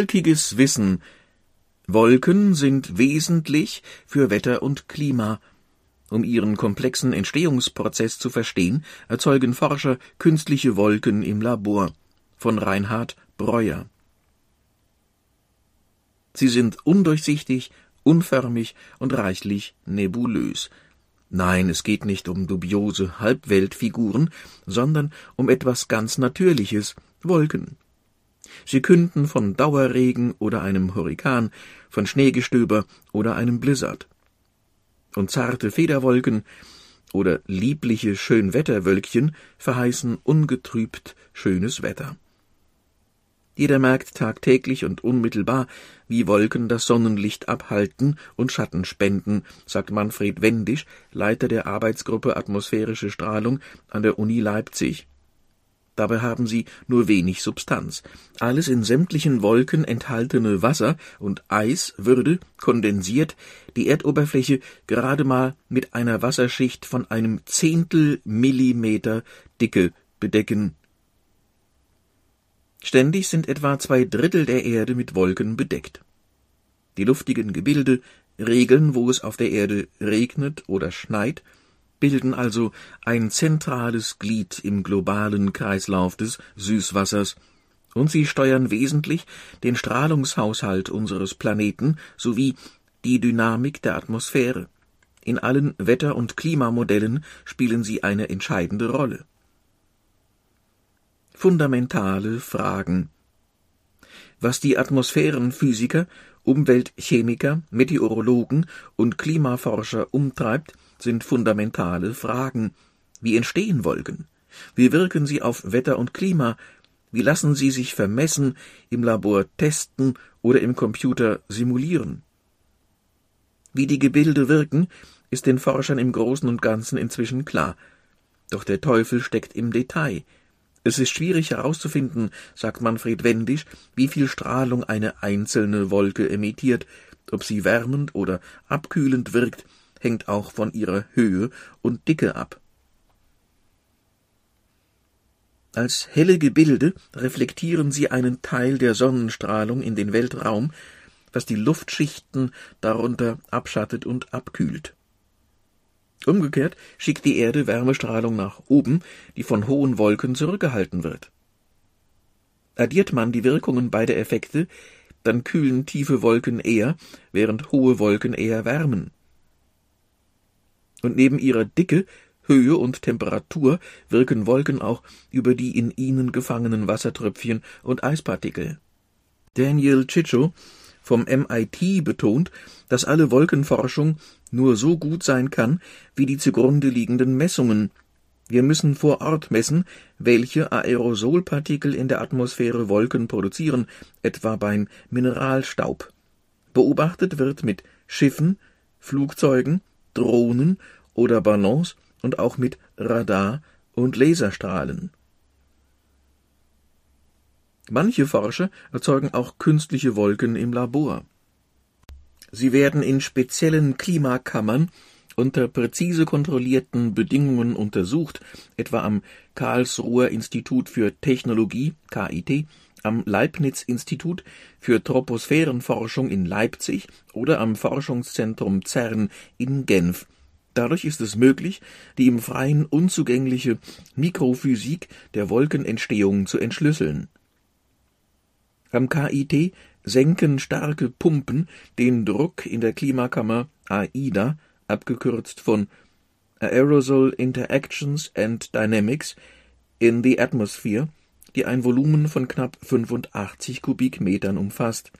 Wolkiges Wissen. Wolken sind wesentlich für Wetter und Klima. Um ihren komplexen Entstehungsprozess zu verstehen, erzeugen Forscher künstliche Wolken im Labor. Von Reinhard Breuer. Sie sind undurchsichtig, unförmig und reichlich nebulös. Nein, es geht nicht um dubiose Halbweltfiguren, sondern um etwas ganz Natürliches, Wolken. Sie künden von Dauerregen oder einem Hurrikan, von Schneegestöber oder einem Blizzard. Und zarte Federwolken oder liebliche Schönwetterwölkchen verheißen ungetrübt schönes Wetter. Jeder merkt tagtäglich und unmittelbar, wie Wolken das Sonnenlicht abhalten und Schatten spenden, sagt Manfred Wendisch, Leiter der Arbeitsgruppe Atmosphärische Strahlung an der Uni Leipzig. Dabei haben sie nur wenig Substanz. Alles in sämtlichen Wolken enthaltene Wasser und Eis würde, kondensiert, die Erdoberfläche gerade mal mit einer Wasserschicht von einem Zehntel Millimeter Dicke bedecken Ständig sind etwa zwei Drittel der Erde mit Wolken bedeckt. Die luftigen Gebilde regeln, wo es auf der Erde regnet oder schneit, bilden also ein zentrales Glied im globalen Kreislauf des Süßwassers, und sie steuern wesentlich den Strahlungshaushalt unseres Planeten sowie die Dynamik der Atmosphäre. In allen Wetter- und Klimamodellen spielen sie eine entscheidende Rolle fundamentale Fragen. Was die Atmosphärenphysiker, Umweltchemiker, Meteorologen und Klimaforscher umtreibt, sind fundamentale Fragen. Wie entstehen Wolken? Wie wirken sie auf Wetter und Klima? Wie lassen sie sich vermessen, im Labor testen oder im Computer simulieren? Wie die Gebilde wirken, ist den Forschern im Großen und Ganzen inzwischen klar. Doch der Teufel steckt im Detail. Es ist schwierig herauszufinden, sagt Manfred Wendisch, wie viel Strahlung eine einzelne Wolke emittiert, ob sie wärmend oder abkühlend wirkt, hängt auch von ihrer Höhe und Dicke ab. Als helle Gebilde reflektieren sie einen Teil der Sonnenstrahlung in den Weltraum, was die Luftschichten darunter abschattet und abkühlt. Umgekehrt schickt die Erde Wärmestrahlung nach oben, die von hohen Wolken zurückgehalten wird. Addiert man die Wirkungen beider Effekte, dann kühlen tiefe Wolken eher, während hohe Wolken eher wärmen. Und neben ihrer Dicke, Höhe und Temperatur wirken Wolken auch über die in ihnen gefangenen Wassertröpfchen und Eispartikel. Daniel Chicho vom MIT betont, dass alle Wolkenforschung nur so gut sein kann wie die zugrunde liegenden Messungen. Wir müssen vor Ort messen, welche Aerosolpartikel in der Atmosphäre Wolken produzieren, etwa beim Mineralstaub. Beobachtet wird mit Schiffen, Flugzeugen, Drohnen oder Ballons und auch mit Radar und Laserstrahlen. Manche Forscher erzeugen auch künstliche Wolken im Labor. Sie werden in speziellen Klimakammern unter präzise kontrollierten Bedingungen untersucht, etwa am Karlsruher Institut für Technologie KIT, am Leibniz-Institut für Troposphärenforschung in Leipzig oder am Forschungszentrum CERN in Genf. Dadurch ist es möglich, die im Freien unzugängliche Mikrophysik der Wolkenentstehung zu entschlüsseln. Am KIT senken starke Pumpen den Druck in der Klimakammer AIDA, abgekürzt von Aerosol Interactions and Dynamics, in the Atmosphere, die ein Volumen von knapp 85 Kubikmetern umfasst.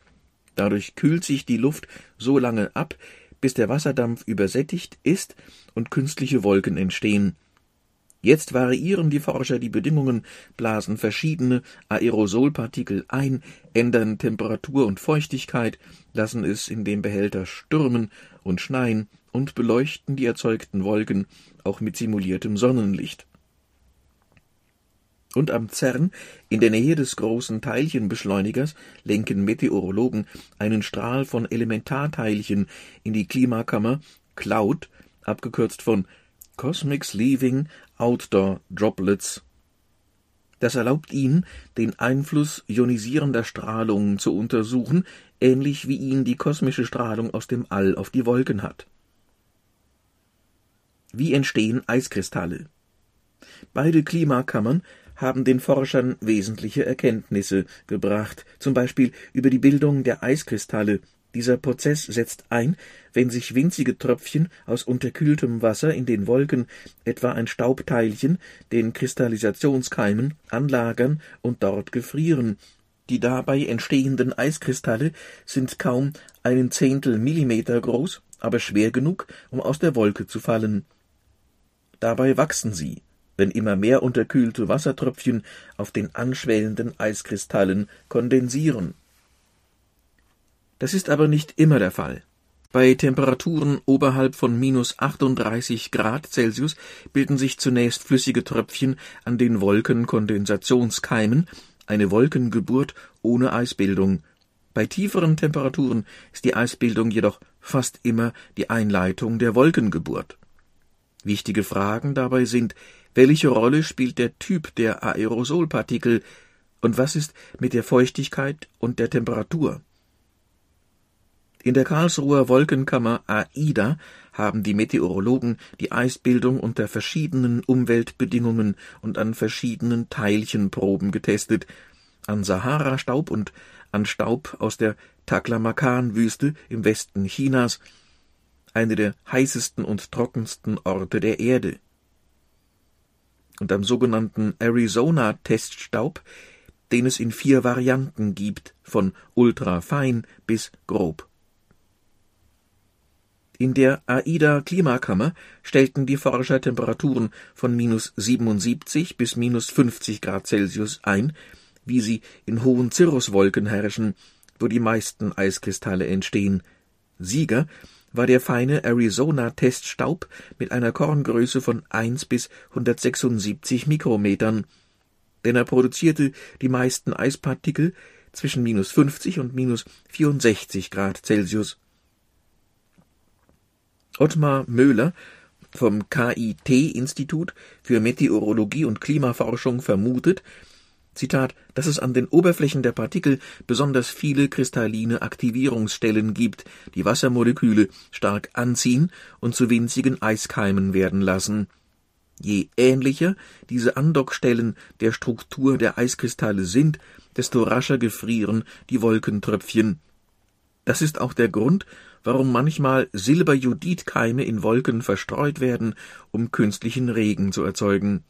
Dadurch kühlt sich die Luft so lange ab, bis der Wasserdampf übersättigt ist und künstliche Wolken entstehen Jetzt variieren die Forscher die Bedingungen, blasen verschiedene Aerosolpartikel ein, ändern Temperatur und Feuchtigkeit, lassen es in dem Behälter stürmen und schneien und beleuchten die erzeugten Wolken auch mit simuliertem Sonnenlicht. Und am CERN, in der Nähe des großen Teilchenbeschleunigers, lenken Meteorologen einen Strahl von Elementarteilchen in die Klimakammer Cloud, abgekürzt von Cosmics Leaving Outdoor Droplets. Das erlaubt ihnen, den Einfluss ionisierender Strahlung zu untersuchen, ähnlich wie ihn die kosmische Strahlung aus dem All auf die Wolken hat. Wie entstehen Eiskristalle? Beide Klimakammern haben den Forschern wesentliche Erkenntnisse gebracht, zum Beispiel über die Bildung der Eiskristalle. Dieser Prozess setzt ein, wenn sich winzige Tröpfchen aus unterkühltem Wasser in den Wolken, etwa ein Staubteilchen, den Kristallisationskeimen, anlagern und dort gefrieren. Die dabei entstehenden Eiskristalle sind kaum einen Zehntel Millimeter groß, aber schwer genug, um aus der Wolke zu fallen. Dabei wachsen sie wenn immer mehr unterkühlte Wassertröpfchen auf den anschwellenden Eiskristallen kondensieren. Das ist aber nicht immer der Fall. Bei Temperaturen oberhalb von minus 38 Grad Celsius bilden sich zunächst flüssige Tröpfchen an den Wolkenkondensationskeimen, eine Wolkengeburt ohne Eisbildung. Bei tieferen Temperaturen ist die Eisbildung jedoch fast immer die Einleitung der Wolkengeburt. Wichtige Fragen dabei sind, welche Rolle spielt der Typ der Aerosolpartikel? Und was ist mit der Feuchtigkeit und der Temperatur? In der Karlsruher Wolkenkammer AIDA haben die Meteorologen die Eisbildung unter verschiedenen Umweltbedingungen und an verschiedenen Teilchenproben getestet, an Sahara-Staub und an Staub aus der Taklamakan-Wüste im Westen Chinas, eine der heißesten und trockensten Orte der Erde und am sogenannten Arizona-Teststaub, den es in vier Varianten gibt, von ultrafein bis grob. In der AIDA-Klimakammer stellten die Forscher Temperaturen von minus 77 bis minus 50 Grad Celsius ein, wie sie in hohen Cirruswolken herrschen, wo die meisten Eiskristalle entstehen. Sieger war der feine Arizona-Teststaub mit einer Korngröße von 1 bis 176 Mikrometern, denn er produzierte die meisten Eispartikel zwischen minus 50 und minus 64 Grad Celsius. Ottmar Möhler vom KIT-Institut für Meteorologie und Klimaforschung vermutet, Zitat, dass es an den Oberflächen der Partikel besonders viele kristalline Aktivierungsstellen gibt, die Wassermoleküle stark anziehen und zu winzigen Eiskeimen werden lassen. Je ähnlicher diese Andockstellen der Struktur der Eiskristalle sind, desto rascher gefrieren die Wolkentröpfchen. Das ist auch der Grund, warum manchmal Silberjodidkeime in Wolken verstreut werden, um künstlichen Regen zu erzeugen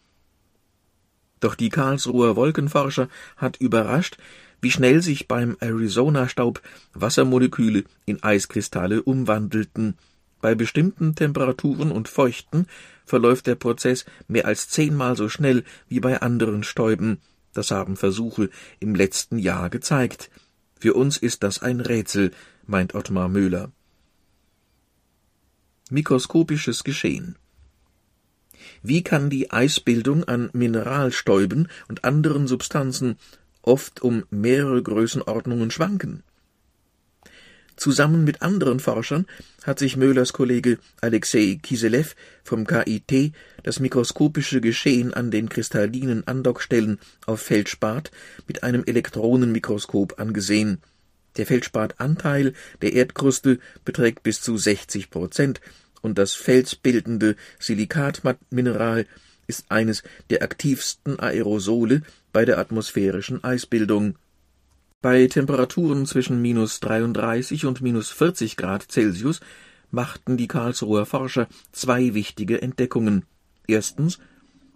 doch die Karlsruher Wolkenforscher hat überrascht, wie schnell sich beim Arizona-Staub Wassermoleküle in Eiskristalle umwandelten. Bei bestimmten Temperaturen und Feuchten verläuft der Prozess mehr als zehnmal so schnell wie bei anderen Stäuben. Das haben Versuche im letzten Jahr gezeigt. Für uns ist das ein Rätsel, meint Ottmar Möhler. Mikroskopisches Geschehen wie kann die Eisbildung an Mineralstäuben und anderen Substanzen oft um mehrere Größenordnungen schwanken? Zusammen mit anderen Forschern hat sich Möhlers Kollege Alexei Kiselev vom KIT das mikroskopische Geschehen an den kristallinen Andockstellen auf Feldspat mit einem Elektronenmikroskop angesehen. Der Feldspatanteil der Erdkruste beträgt bis zu 60 Prozent und das felsbildende Silikatmineral ist eines der aktivsten Aerosole bei der atmosphärischen Eisbildung. Bei Temperaturen zwischen minus 33 und minus 40 Grad Celsius machten die Karlsruher Forscher zwei wichtige Entdeckungen. Erstens,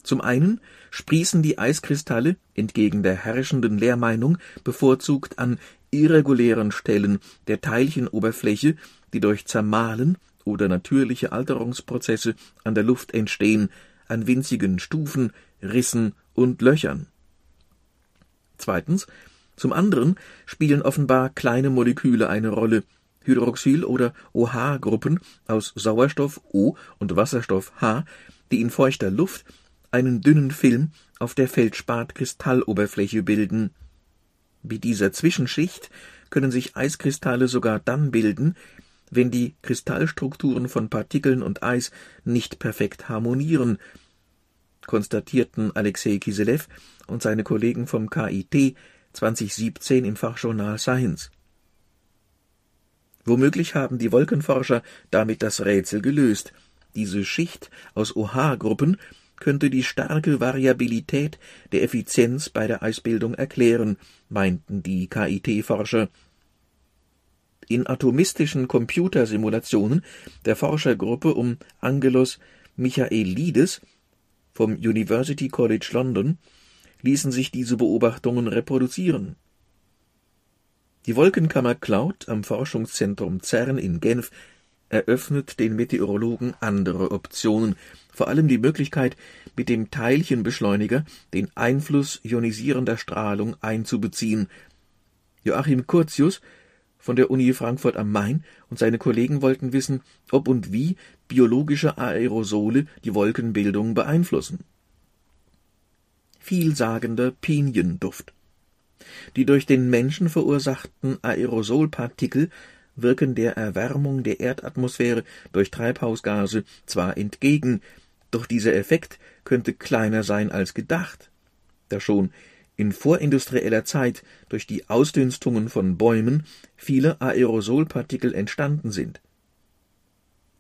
zum einen sprießen die Eiskristalle, entgegen der herrschenden Lehrmeinung, bevorzugt an irregulären Stellen der Teilchenoberfläche, die durch Zermahlen oder natürliche Alterungsprozesse an der Luft entstehen, an winzigen Stufen, Rissen und Löchern. Zweitens, zum anderen spielen offenbar kleine Moleküle eine Rolle, Hydroxyl- oder OH-Gruppen aus Sauerstoff O und Wasserstoff H, die in feuchter Luft einen dünnen Film auf der Feldspat-Kristalloberfläche bilden. Wie dieser Zwischenschicht können sich Eiskristalle sogar dann bilden, wenn die Kristallstrukturen von Partikeln und Eis nicht perfekt harmonieren. konstatierten Alexei Kiselev und seine Kollegen vom KIT 2017 im Fachjournal Science. Womöglich haben die Wolkenforscher damit das Rätsel gelöst. Diese Schicht aus OH-Gruppen könnte die starke Variabilität der Effizienz bei der Eisbildung erklären, meinten die KIT-Forscher. In atomistischen Computersimulationen der Forschergruppe um Angelos Michaelides vom University College London ließen sich diese Beobachtungen reproduzieren. Die Wolkenkammer Cloud am Forschungszentrum CERN in Genf eröffnet den Meteorologen andere Optionen, vor allem die Möglichkeit, mit dem Teilchenbeschleuniger den Einfluss ionisierender Strahlung einzubeziehen. Joachim Curtius von der Uni Frankfurt am Main und seine Kollegen wollten wissen, ob und wie biologische Aerosole die Wolkenbildung beeinflussen. Vielsagender Pinienduft. Die durch den Menschen verursachten Aerosolpartikel wirken der Erwärmung der Erdatmosphäre durch Treibhausgase zwar entgegen, doch dieser Effekt könnte kleiner sein als gedacht, da schon in vorindustrieller Zeit durch die Ausdünstungen von Bäumen viele Aerosolpartikel entstanden sind.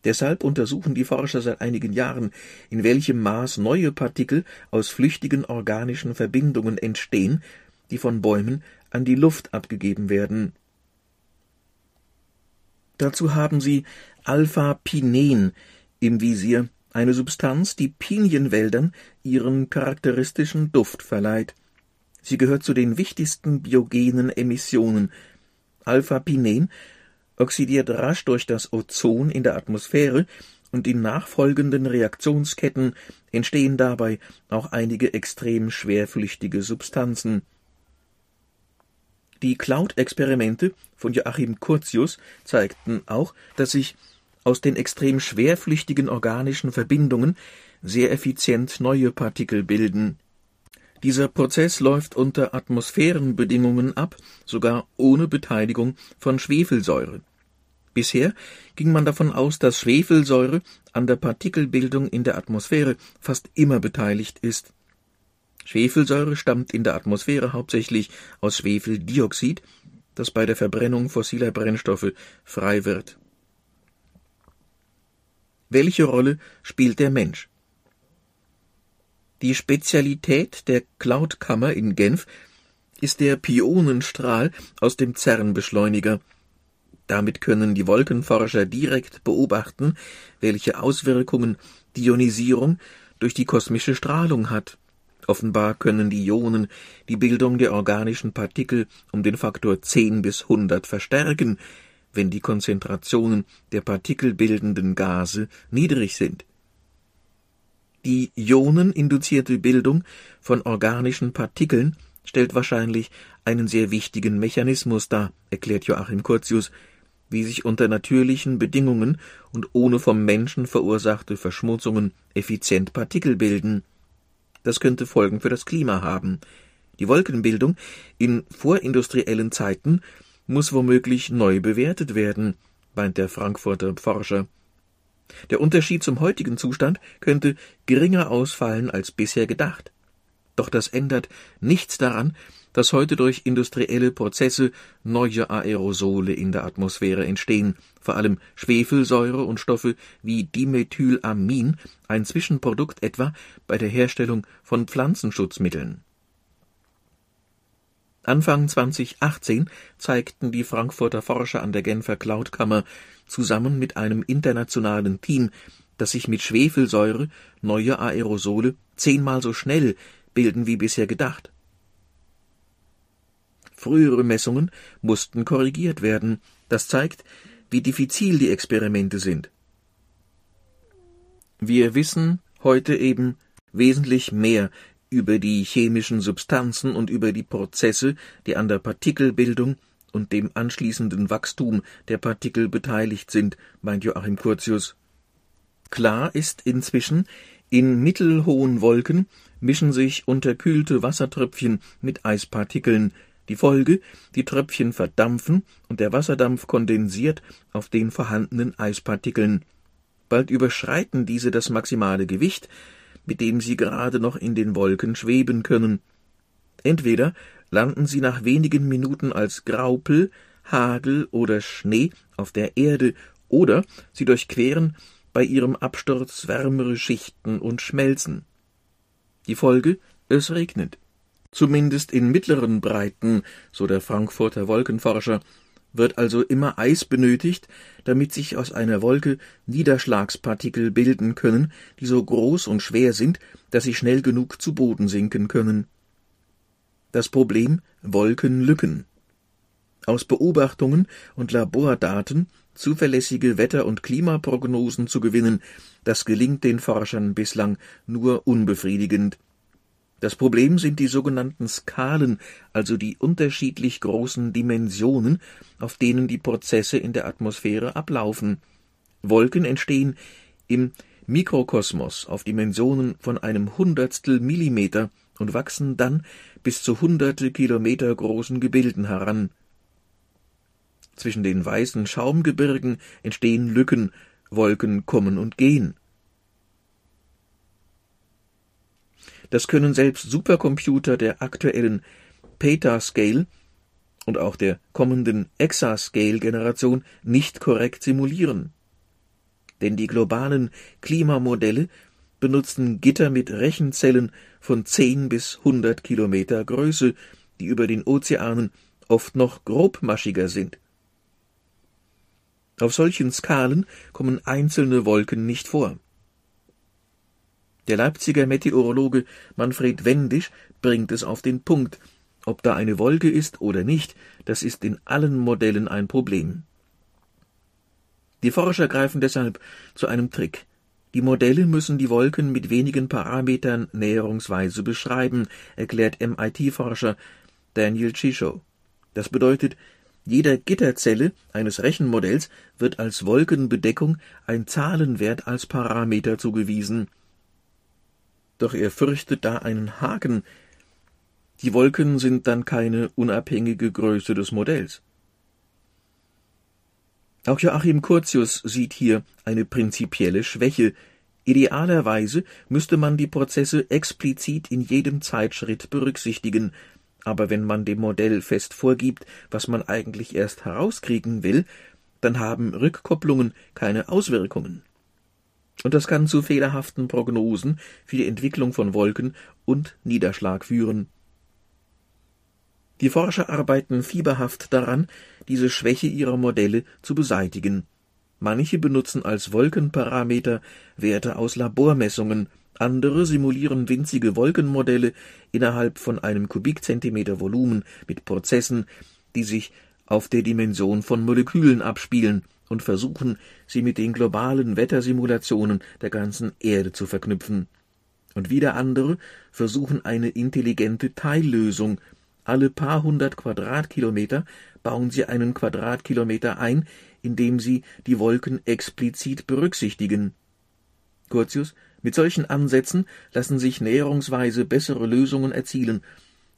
Deshalb untersuchen die Forscher seit einigen Jahren, in welchem Maß neue Partikel aus flüchtigen organischen Verbindungen entstehen, die von Bäumen an die Luft abgegeben werden Dazu haben sie Alpha-Pinen im Visier, eine Substanz, die Pinienwäldern ihren charakteristischen Duft verleiht. Sie gehört zu den wichtigsten biogenen Emissionen. Alpha-Pinen oxidiert rasch durch das Ozon in der Atmosphäre und in nachfolgenden Reaktionsketten entstehen dabei auch einige extrem schwerflüchtige Substanzen. Die Cloud-Experimente von Joachim Curtius zeigten auch, dass sich aus den extrem schwerflüchtigen organischen Verbindungen sehr effizient neue Partikel bilden. Dieser Prozess läuft unter Atmosphärenbedingungen ab, sogar ohne Beteiligung von Schwefelsäure. Bisher ging man davon aus, dass Schwefelsäure an der Partikelbildung in der Atmosphäre fast immer beteiligt ist. Schwefelsäure stammt in der Atmosphäre hauptsächlich aus Schwefeldioxid, das bei der Verbrennung fossiler Brennstoffe frei wird. Welche Rolle spielt der Mensch? Die Spezialität der Cloud-Kammer in Genf ist der Pionenstrahl aus dem CERN-Beschleuniger. Damit können die Wolkenforscher direkt beobachten, welche Auswirkungen die Ionisierung durch die kosmische Strahlung hat. Offenbar können die Ionen die Bildung der organischen Partikel um den Faktor 10 bis 100 verstärken, wenn die Konzentrationen der partikelbildenden Gase niedrig sind. Die ioneninduzierte Bildung von organischen Partikeln stellt wahrscheinlich einen sehr wichtigen Mechanismus dar, erklärt Joachim Curtius, wie sich unter natürlichen Bedingungen und ohne vom Menschen verursachte Verschmutzungen effizient Partikel bilden das könnte Folgen für das Klima haben. Die Wolkenbildung in vorindustriellen Zeiten muss womöglich neu bewertet werden, meint der Frankfurter Forscher. Der Unterschied zum heutigen Zustand könnte geringer ausfallen als bisher gedacht. Doch das ändert nichts daran, dass heute durch industrielle Prozesse neue Aerosole in der Atmosphäre entstehen, vor allem Schwefelsäure und Stoffe wie Dimethylamin, ein Zwischenprodukt etwa bei der Herstellung von Pflanzenschutzmitteln. Anfang 2018 zeigten die Frankfurter Forscher an der Genfer Cloudkammer zusammen mit einem internationalen Team, dass sich mit Schwefelsäure neue Aerosole zehnmal so schnell bilden wie bisher gedacht. Frühere Messungen mussten korrigiert werden. Das zeigt, wie diffizil die Experimente sind. Wir wissen heute eben wesentlich mehr über die chemischen Substanzen und über die Prozesse, die an der Partikelbildung und dem anschließenden Wachstum der Partikel beteiligt sind, meint Joachim Curtius. Klar ist inzwischen, in mittelhohen Wolken mischen sich unterkühlte Wassertröpfchen mit Eispartikeln, die Folge, die Tröpfchen verdampfen und der Wasserdampf kondensiert auf den vorhandenen Eispartikeln. Bald überschreiten diese das maximale Gewicht, mit dem sie gerade noch in den Wolken schweben können. Entweder landen sie nach wenigen Minuten als Graupel, Hagel oder Schnee auf der Erde, oder sie durchqueren bei ihrem Absturz wärmere Schichten und schmelzen. Die Folge es regnet. Zumindest in mittleren Breiten, so der Frankfurter Wolkenforscher, wird also immer Eis benötigt, damit sich aus einer Wolke Niederschlagspartikel bilden können, die so groß und schwer sind, dass sie schnell genug zu Boden sinken können. Das Problem Wolkenlücken. Aus Beobachtungen und Labordaten zuverlässige Wetter- und Klimaprognosen zu gewinnen, das gelingt den Forschern bislang nur unbefriedigend. Das Problem sind die sogenannten Skalen, also die unterschiedlich großen Dimensionen, auf denen die Prozesse in der Atmosphäre ablaufen. Wolken entstehen im Mikrokosmos auf Dimensionen von einem Hundertstel Millimeter und wachsen dann bis zu hunderte Kilometer großen Gebilden heran. Zwischen den weißen Schaumgebirgen entstehen Lücken, Wolken kommen und gehen. Das können selbst Supercomputer der aktuellen Petascale und auch der kommenden Exascale-Generation nicht korrekt simulieren. Denn die globalen Klimamodelle benutzen Gitter mit Rechenzellen von 10 bis 100 Kilometer Größe, die über den Ozeanen oft noch grobmaschiger sind. Auf solchen Skalen kommen einzelne Wolken nicht vor. Der Leipziger Meteorologe Manfred Wendisch bringt es auf den Punkt. Ob da eine Wolke ist oder nicht, das ist in allen Modellen ein Problem. Die Forscher greifen deshalb zu einem Trick. Die Modelle müssen die Wolken mit wenigen Parametern näherungsweise beschreiben, erklärt MIT-Forscher Daniel Chisholm. Das bedeutet, jeder Gitterzelle eines Rechenmodells wird als Wolkenbedeckung ein Zahlenwert als Parameter zugewiesen doch er fürchtet da einen Haken. Die Wolken sind dann keine unabhängige Größe des Modells. Auch Joachim Curtius sieht hier eine prinzipielle Schwäche. Idealerweise müsste man die Prozesse explizit in jedem Zeitschritt berücksichtigen, aber wenn man dem Modell fest vorgibt, was man eigentlich erst herauskriegen will, dann haben Rückkopplungen keine Auswirkungen und das kann zu fehlerhaften Prognosen für die Entwicklung von Wolken und Niederschlag führen. Die Forscher arbeiten fieberhaft daran, diese Schwäche ihrer Modelle zu beseitigen. Manche benutzen als Wolkenparameter Werte aus Labormessungen, andere simulieren winzige Wolkenmodelle innerhalb von einem Kubikzentimeter Volumen mit Prozessen, die sich auf der Dimension von Molekülen abspielen und versuchen, sie mit den globalen Wettersimulationen der ganzen Erde zu verknüpfen. Und wieder andere versuchen eine intelligente Teillösung. Alle paar hundert Quadratkilometer bauen sie einen Quadratkilometer ein, indem sie die Wolken explizit berücksichtigen. Curtius, mit solchen Ansätzen lassen sich näherungsweise bessere Lösungen erzielen,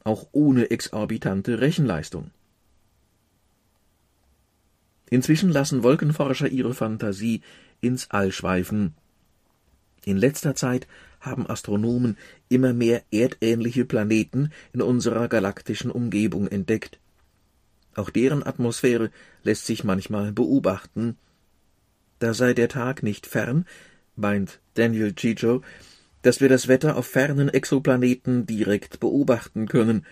auch ohne exorbitante Rechenleistung. Inzwischen lassen Wolkenforscher ihre Fantasie ins All schweifen. In letzter Zeit haben Astronomen immer mehr erdähnliche Planeten in unserer galaktischen Umgebung entdeckt. Auch deren Atmosphäre lässt sich manchmal beobachten. Da sei der Tag nicht fern, meint Daniel Chicho, dass wir das Wetter auf fernen Exoplaneten direkt beobachten können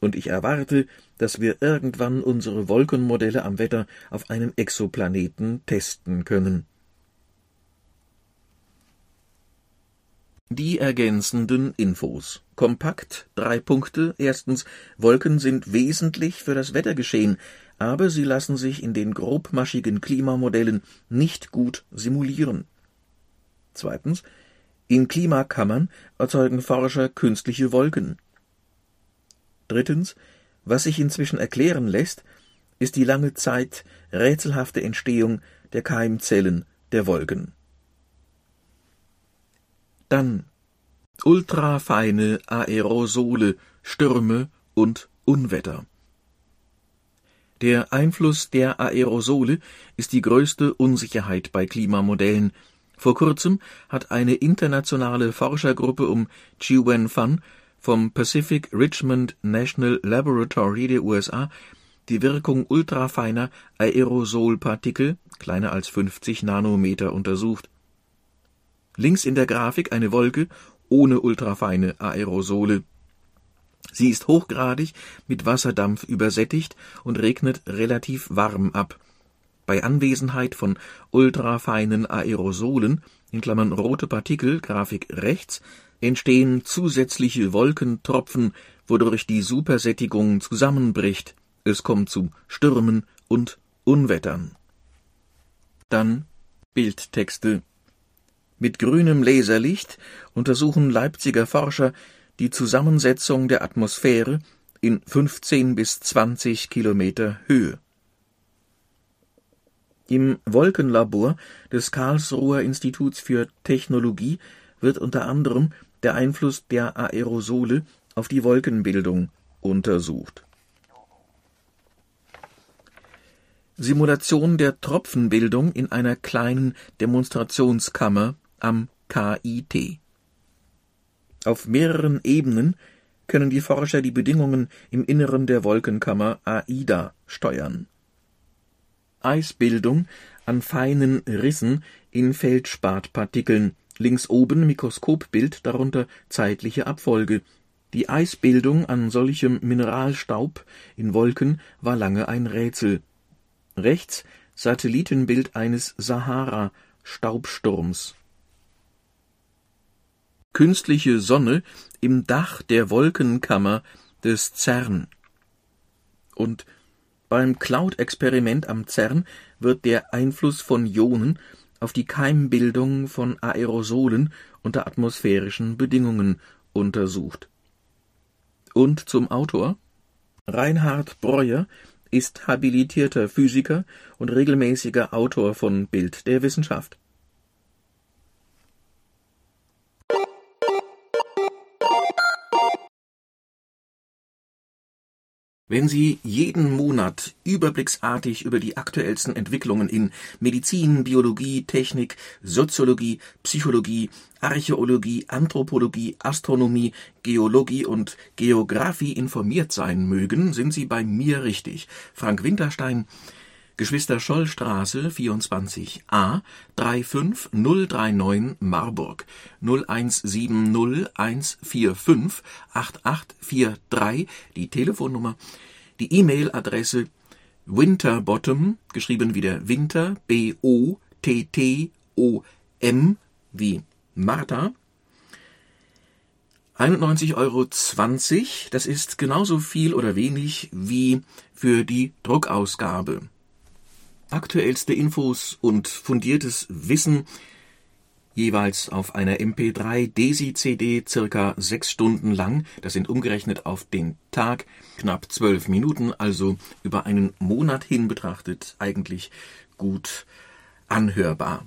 und ich erwarte, dass wir irgendwann unsere Wolkenmodelle am Wetter auf einem Exoplaneten testen können. Die ergänzenden Infos. Kompakt, drei Punkte. Erstens, Wolken sind wesentlich für das Wettergeschehen, aber sie lassen sich in den grobmaschigen Klimamodellen nicht gut simulieren. Zweitens, in Klimakammern erzeugen Forscher künstliche Wolken. Drittens, was sich inzwischen erklären lässt, ist die lange Zeit rätselhafte Entstehung der Keimzellen der Wolken. Dann ultrafeine Aerosole, Stürme und Unwetter. Der Einfluss der Aerosole ist die größte Unsicherheit bei Klimamodellen, Vor kurzem hat eine internationale Forschergruppe um Chi Wen Fan vom Pacific Richmond National Laboratory der USA die Wirkung ultrafeiner Aerosolpartikel kleiner als 50 Nanometer untersucht. Links in der Grafik eine Wolke ohne ultrafeine Aerosole. Sie ist hochgradig mit Wasserdampf übersättigt und regnet relativ warm ab. Bei Anwesenheit von ultrafeinen Aerosolen in Klammern (rote Partikel, Grafik rechts) entstehen zusätzliche Wolkentropfen, wodurch die Supersättigung zusammenbricht, es kommt zu Stürmen und Unwettern. Dann Bildtexte. Mit grünem Laserlicht untersuchen Leipziger Forscher die Zusammensetzung der Atmosphäre in 15 bis 20 Kilometer Höhe. Im Wolkenlabor des Karlsruher Instituts für Technologie wird unter anderem der Einfluss der Aerosole auf die Wolkenbildung untersucht. Simulation der Tropfenbildung in einer kleinen Demonstrationskammer am KIT. Auf mehreren Ebenen können die Forscher die Bedingungen im Inneren der Wolkenkammer AIDA steuern. Eisbildung an feinen Rissen in Feldspatpartikeln links oben Mikroskopbild, darunter zeitliche Abfolge. Die Eisbildung an solchem Mineralstaub in Wolken war lange ein Rätsel. Rechts Satellitenbild eines Sahara-Staubsturms. Künstliche Sonne im Dach der Wolkenkammer des CERN. Und beim Cloud-Experiment am CERN wird der Einfluss von Ionen auf die Keimbildung von Aerosolen unter atmosphärischen Bedingungen untersucht. Und zum Autor Reinhard Breuer ist habilitierter Physiker und regelmäßiger Autor von Bild der Wissenschaft Wenn Sie jeden Monat überblicksartig über die aktuellsten Entwicklungen in Medizin, Biologie, Technik, Soziologie, Psychologie, Archäologie, Anthropologie, Astronomie, Geologie und Geographie informiert sein mögen, sind Sie bei mir richtig. Frank Winterstein Geschwister-Scholl-Straße 24a 35039 Marburg 0170 145 8843 die Telefonnummer, die E-Mail-Adresse winterbottom, geschrieben wie der Winter, B-O-T-T-O-M, wie Martha, 91,20 Euro, das ist genauso viel oder wenig wie für die Druckausgabe aktuellste Infos und fundiertes Wissen jeweils auf einer MP3 Desi-CD circa sechs Stunden lang. Das sind umgerechnet auf den Tag knapp zwölf Minuten, also über einen Monat hin betrachtet eigentlich gut anhörbar.